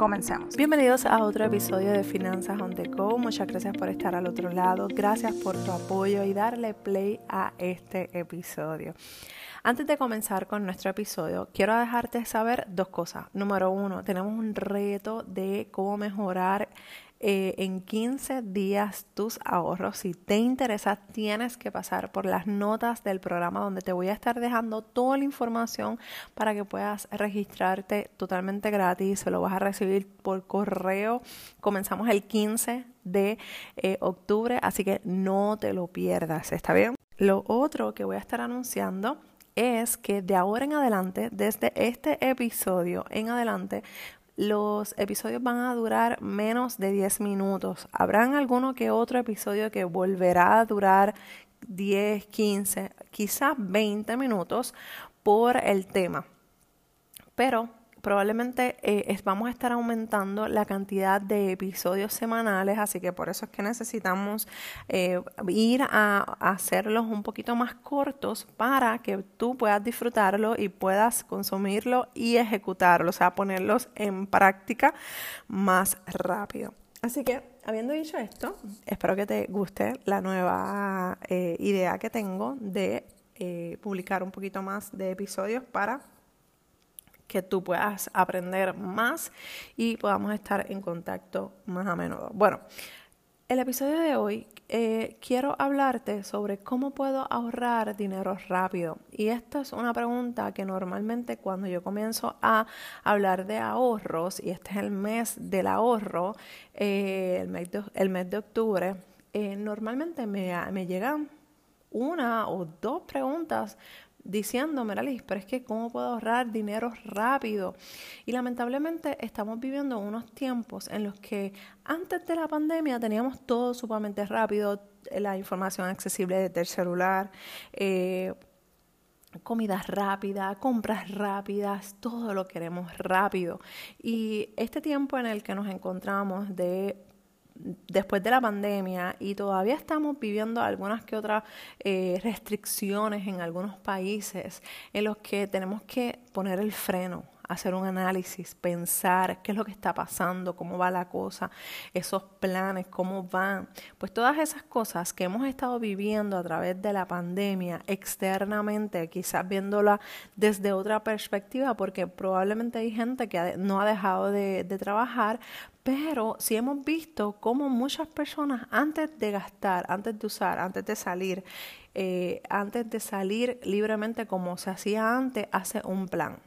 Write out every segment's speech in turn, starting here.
Comencemos. Bienvenidos a otro episodio de Finanzas on the Go. Muchas gracias por estar al otro lado. Gracias por tu apoyo y darle play a este episodio. Antes de comenzar con nuestro episodio, quiero dejarte saber dos cosas. Número uno, tenemos un reto de cómo mejorar eh, en 15 días tus ahorros. Si te interesa, tienes que pasar por las notas del programa donde te voy a estar dejando toda la información para que puedas registrarte totalmente gratis. Se lo vas a recibir por correo. Comenzamos el 15 de eh, octubre, así que no te lo pierdas. ¿Está bien? Lo otro que voy a estar anunciando es que de ahora en adelante, desde este episodio en adelante, los episodios van a durar menos de 10 minutos. Habrán alguno que otro episodio que volverá a durar 10, 15, quizás 20 minutos por el tema. Pero probablemente eh, vamos a estar aumentando la cantidad de episodios semanales, así que por eso es que necesitamos eh, ir a, hacerlos un poquito más cortos para que tú puedas disfrutarlo y puedas consumirlo y ejecutarlo, o sea, ponerlos en práctica más rápido. Así que, habiendo dicho esto, espero que te guste la nueva eh, idea que tengo de publicar un poquito más de episodios para que tú puedas aprender más y podamos estar en contacto más a menudo. Bueno, el episodio de hoy eh, quiero hablarte sobre cómo puedo ahorrar dinero rápido. Y esta es una pregunta que normalmente cuando yo comienzo a hablar de ahorros, y este es el mes del ahorro, eh, el, mes de, octubre, eh, normalmente me, me llegan una o dos preguntas diciendo, Liz, pero es que cómo puedo ahorrar dinero rápido. Y lamentablemente estamos viviendo unos tiempos en los que antes de la pandemia teníamos todo sumamente rápido, la información accesible desde el celular. Eh, comida rápida, compras rápidas, todo lo queremos rápido. Y este tiempo en el que nos encontramos de después de la pandemia y todavía estamos viviendo algunas que otras eh, restricciones en algunos países en los que tenemos que poner el freno hacer un análisis, pensar qué es lo que está pasando, cómo va la cosa, esos planes, cómo van. Pues todas esas cosas que hemos estado viviendo a través de la pandemia externamente, quizás viéndola desde otra perspectiva, porque probablemente hay gente que no ha dejado de, trabajar, pero sí hemos visto cómo muchas personas antes de gastar, antes de usar, antes de salir, eh, antes de salir libremente como se hacía antes, hace un plan.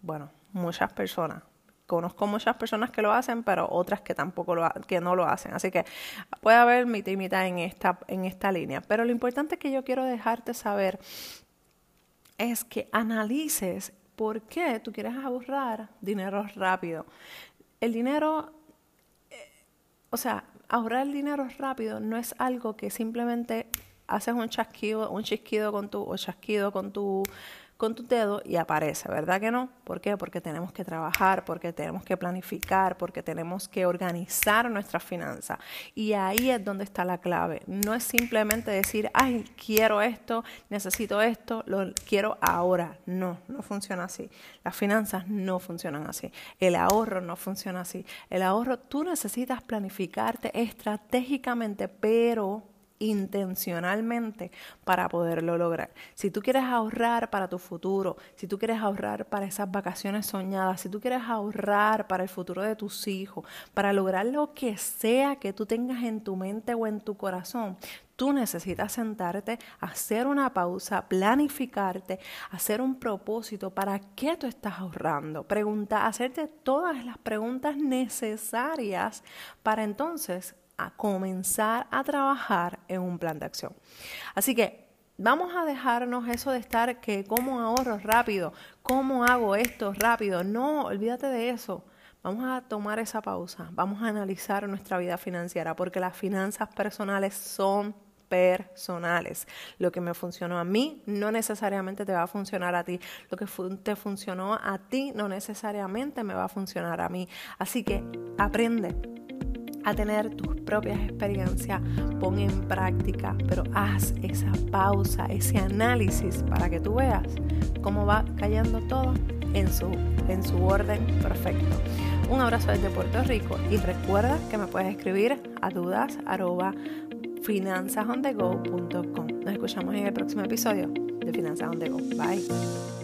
Bueno, muchas personas. Conozco muchas personas que lo hacen, pero otras que tampoco lo que no lo hacen. Así que puede haber mitad y en esta, en esta línea. Pero lo importante que yo quiero dejarte saber es que analices por qué tú quieres ahorrar dinero rápido. El dinero, eh, o sea, ahorrar dinero rápido no es algo que simplemente haces un chasquido, un chisquido con tu, o chasquido con tu con tu dedo y aparece, ¿verdad que no? ¿Por qué? Porque tenemos que trabajar, porque tenemos que planificar, porque tenemos que organizar nuestras finanzas. Y ahí es donde está la clave. No es simplemente decir, ay, quiero esto, necesito esto, lo quiero ahora. No, no funciona así. Las finanzas no funcionan así. El ahorro no funciona así. El ahorro, tú necesitas planificarte estratégicamente, pero intencionalmente para poderlo lograr. Si tú quieres ahorrar para tu futuro, si tú quieres ahorrar para esas vacaciones soñadas, si tú quieres ahorrar para el futuro de tus hijos, para lograr lo que sea que tú tengas en tu mente o en tu corazón, tú necesitas sentarte, hacer una pausa, planificarte, hacer un propósito para qué tú estás ahorrando, preguntar, hacerte todas las preguntas necesarias para entonces a comenzar a trabajar en un plan de acción. Así que vamos a dejarnos eso de estar que cómo ahorro rápido, cómo hago esto rápido. No, olvídate de eso. Vamos a tomar esa pausa, vamos a analizar nuestra vida financiera porque las finanzas personales son personales. Lo que me funcionó a mí no necesariamente te va a funcionar a ti. Lo que te funcionó a ti no necesariamente me va a funcionar a mí. Así que aprende a tener tus propias experiencias, pon en práctica, pero haz esa pausa, ese análisis para que tú veas cómo va cayendo todo en su, en su orden perfecto. Un abrazo desde Puerto Rico y recuerda que me puedes escribir a dudas. Nos escuchamos en el próximo episodio de Finanzas on the Go. Bye.